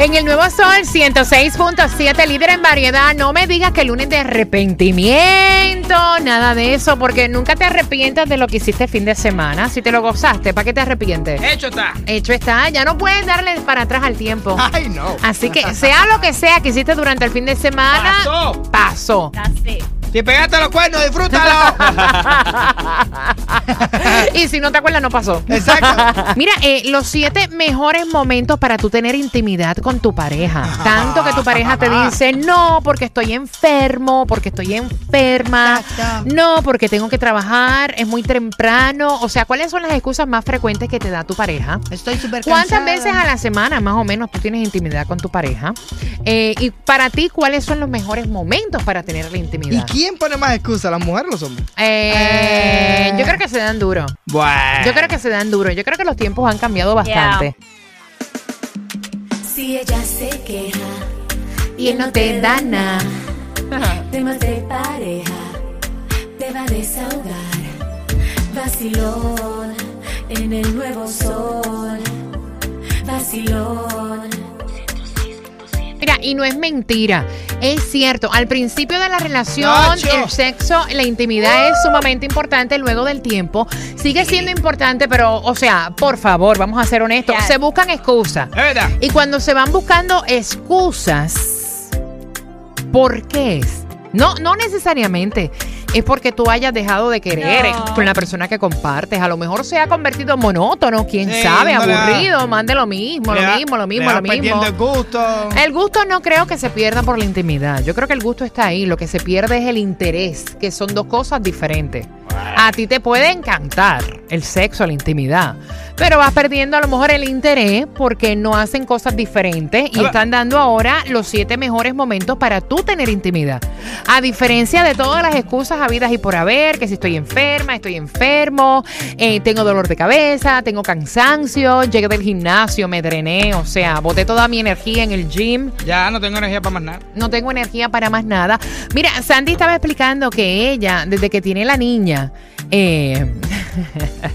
En el nuevo sol 106.7, líder en variedad. No me digas que el lunes de arrepentimiento, nada de eso, porque nunca te arrepientas de lo que hiciste el fin de semana. Si te lo gozaste, ¿para qué te arrepientes? Hecho está. Hecho está, ya no puedes darle para atrás al tiempo. Ay, no. Así que sea lo que sea que hiciste durante el fin de semana, Pasó. pasó. Si pegaste los cuernos, disfrútalo. y si no te acuerdas, no pasó. Exacto. Mira, eh, los siete mejores momentos para tú tener intimidad con tu pareja. Tanto que tu pareja te dice, no, porque estoy enfermo, porque estoy enferma, Exacto. no, porque tengo que trabajar, es muy temprano. O sea, ¿cuáles son las excusas más frecuentes que te da tu pareja? Estoy súper ¿Cuántas veces a la semana, más o menos, tú tienes intimidad con tu pareja? Eh, y para ti, ¿cuáles son los mejores momentos para tener la ¿Y intimidad? Quién pone más excusas, las mujeres o los hombres? Eh, Eh. Yo creo que se dan duro. Bueno. Yo creo que se dan duro. Yo creo que los tiempos han cambiado bastante. Si ella se queja Y él no te da nada. temas de pareja, te va a desahogar. Vacilón en el nuevo sol. Vacilón. Mira, y no es mentira. Es cierto. Al principio de la relación, Nacho. el sexo, la intimidad es sumamente importante luego del tiempo. Sigue siendo importante, pero, o sea, por favor, vamos a ser honestos. Se buscan excusas. Es verdad. Y cuando se van buscando excusas, ¿por qué es? No, no necesariamente es porque tú hayas dejado de querer con la persona que compartes. A lo mejor se ha convertido en monótono, quién Sí, sabe, no aburrido, más de lo mismo, lo mismo, lo mismo, lo mismo. el gusto. El gusto no creo que se pierda por la intimidad. Yo creo que el gusto está ahí. Lo que se pierde es el interés, que son dos cosas diferentes. A ti te puede encantar el sexo, la intimidad, pero vas perdiendo a lo mejor el interés porque no hacen cosas diferentes y Ahora- están dando ahora los siete mejores momentos para tú tener intimidad. A diferencia de todas las excusas habidas y por haber, que si estoy enferma, estoy enfermo, eh, tengo dolor de cabeza, tengo cansancio, llegué del gimnasio, me drené, o sea, boté toda mi energía en el gym, Ya no tengo energía para más nada. no tengo energía para más nada. Mira, Sandy estaba explicando que ella, desde que tiene la niña, eh,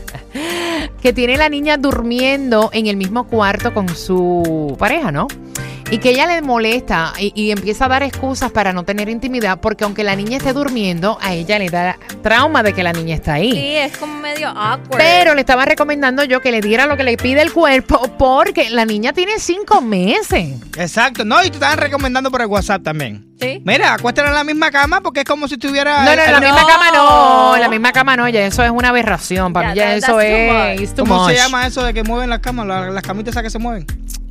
que tiene la niña durmiendo en el mismo cuarto con su pareja, ¿no? Y que ella le molesta y, y empieza a dar excusas para no tener intimidad, porque aunque la niña esté durmiendo, a ella le da trauma de que la niña está ahí. Sí, es como medio awkward. Pero le estaba recomendando yo que le diera lo que le pide el cuerpo, porque la niña tiene cinco meses. Exacto. No, y te estaban recomendando por el WhatsApp también. Sí. Mira, acuéstala en la misma cama porque es como si estuviera. No, no, en la misma cama no, en la misma cama no, ya eso es una aberración. Para Ya, mí ya that- eso es much. ¿Cómo se llama eso de que mueven las camas? La- Las camitas esas que se mueven.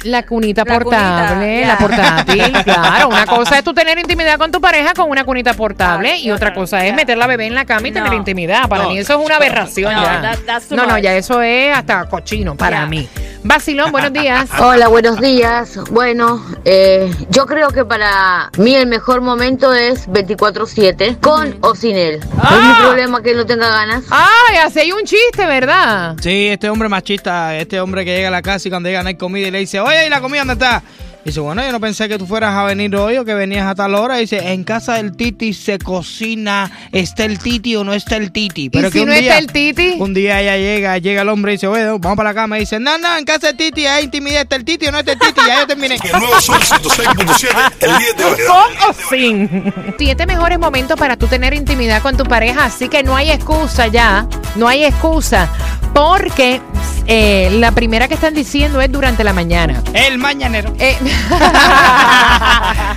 La cunita La portable, cunita, la portátil, claro. Una cosa es tú tener intimidad con tu pareja con una cunita portable Ah, y otra cosa es ya. meter la bebé en la cama y No. tener intimidad. Para No. mí eso es una aberración No, ya. that- no, no, ya eso es hasta cochino para mí. Vacilón, buenos días. Hola, buenos días. Bueno, eh, yo creo que para mí el mejor momento es 24/7, con o sin él. No es mi Ah. problema que él no tenga ganas. Ay, así hay un chiste, ¿verdad? Sí, este hombre machista, este hombre que llega a la casa y cuando llega no hay comida y le dice, oye, ¿y la comida dónde está? Dice, bueno, yo no pensé que tú fueras a venir hoy o que venías a tal hora. Dice, en casa del Titi se cocina, ¿está el Titi o no está el Titi? ¿Y que si un no día- está el titi? Un día ella llega, llega el hombre y dice, bueno, vamos para la cama. Y dice, no, no, en casa del Titi hay intimidad, ¿está el Titi o no está el Titi? Ya yo terminé. El nuevo Sol 106.7, el líder de variedad. ¿Con o sin? Siete mejores momentos para tú tener intimidad con tu pareja, así que no hay excusa ya, no hay excusa, porque eh, la primera que están diciendo es durante la mañana. El mañanero. Eh,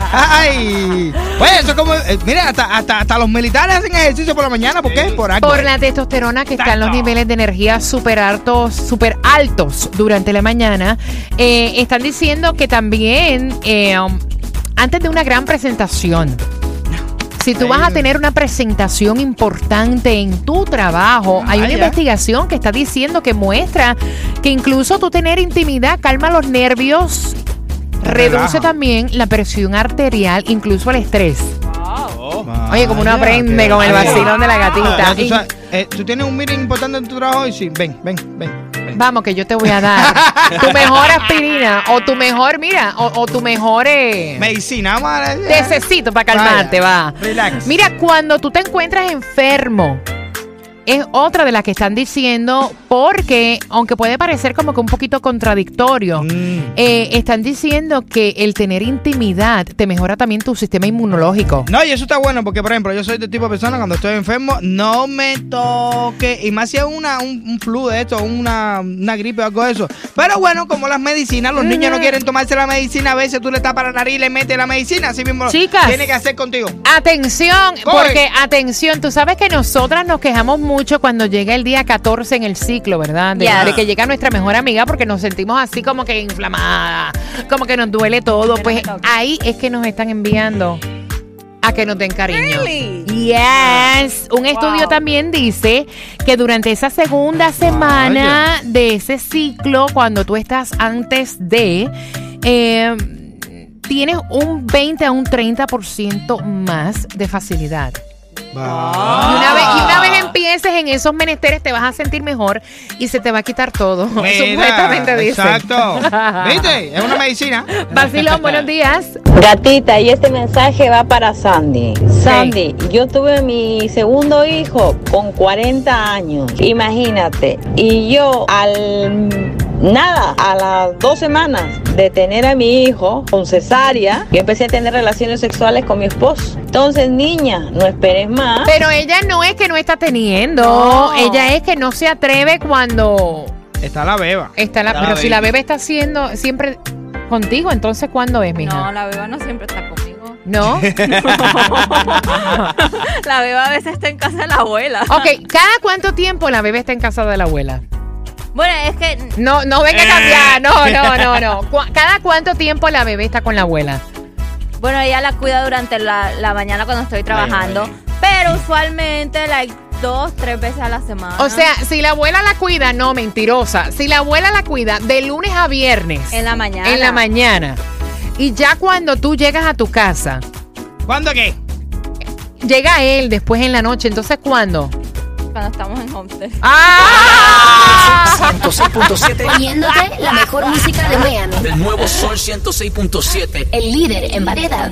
Ay, pues eso es como, eh, mira, hasta, hasta, hasta los militares hacen ejercicio por la mañana, ¿por qué? Por algo. por la testosterona que están los niveles de energía súper altos, súper altos durante la mañana, eh, están diciendo que también um, antes de una gran presentación. Si tú vas a tener una presentación importante en tu trabajo, hay una investigación que está diciendo que muestra que incluso tú tener intimidad calma los nervios, reduce relaja. también la presión arterial, incluso el estrés. Oye, como uno aprende con el vacilón de la gatita. Tú, Y- sabes, eh, ¿tú tienes un meeting importante en tu trabajo hoy? Sí, ven, ven, ven. Vamos, que yo te voy a dar tu mejor aspirina o tu mejor, mira, o, o tu mejor eh, Medicina, a necesito para calmarte, va. Relax. Mira, cuando tú te encuentras enfermo, es otra de las que están diciendo, porque, aunque puede parecer como que un poquito contradictorio, Mm. eh, están diciendo que el tener intimidad te mejora también tu sistema inmunológico. No, y eso está bueno porque, por ejemplo, yo soy de tipo de persona cuando estoy enfermo, no me toque. Y más si es una, un, un flu de esto, una, una gripe o algo de eso. Pero bueno, como las medicinas, los niños no quieren tomarse la medicina. A veces tú le tapas la nariz y le metes la medicina. Así mismo Chicas. tiene que hacer contigo. Atención, Coge. porque atención, tú sabes que nosotras nos quejamos mucho cuando llega el día 14 en el ciclo, ¿verdad? De, Ya. de que llega nuestra mejor amiga porque nos sentimos así como que inflamada, como que nos duele todo. Pues ahí es que nos están enviando a que nos den cariño. Really? Yes. Un estudio Wow. también dice que durante esa segunda semana de ese ciclo, cuando tú estás antes de, eh, tienes un 20 a un 30% más de facilidad. Y una, vez, y una vez empieces en esos menesteres te vas a sentir mejor y se te va a quitar todo. Mira, Supuestamente dice. Exacto. ¿Viste? Es una medicina. Vacilón, buenos días. Gatita, y este mensaje va para Sandy. Sandy, yo tuve mi segundo hijo con 40 años, imagínate. Y yo al nada, a las dos semanas de tener a mi hijo con cesárea, yo empecé a tener relaciones sexuales con mi esposo. Entonces, niña, no esperes más. Pero ella no es que no está teniendo, No. ella es que no se atreve cuando Está la beba. está la. Está Pero la si la bebé está haciendo siempre contigo, entonces ¿cuándo es, mija? No, la beba no siempre está conmigo. ¿No? La beba a veces está en casa de la abuela. ok, ¿cada cuánto tiempo la bebé está en casa de la abuela? Bueno, es que No, no venga a Eh. cambiar, no, no, no, no. Cu- ¿Cada cuánto tiempo la bebé está con la abuela? Bueno, ella la cuida durante la, la mañana cuando estoy trabajando, ay. pero usualmente, like, dos, tres veces a la semana. O sea, si la abuela la cuida, no, mentirosa. Si la abuela la cuida de lunes a viernes. en la mañana. En la mañana. Y ya cuando tú llegas a tu casa, ¿Cuándo qué? llega él después en la noche. Entonces, ¿cuándo? Cuando estamos en Homestead. ¡Ah! 106.7 Poniéndote la mejor música de Miami. del nuevo Sol 106.7. El líder en variedad.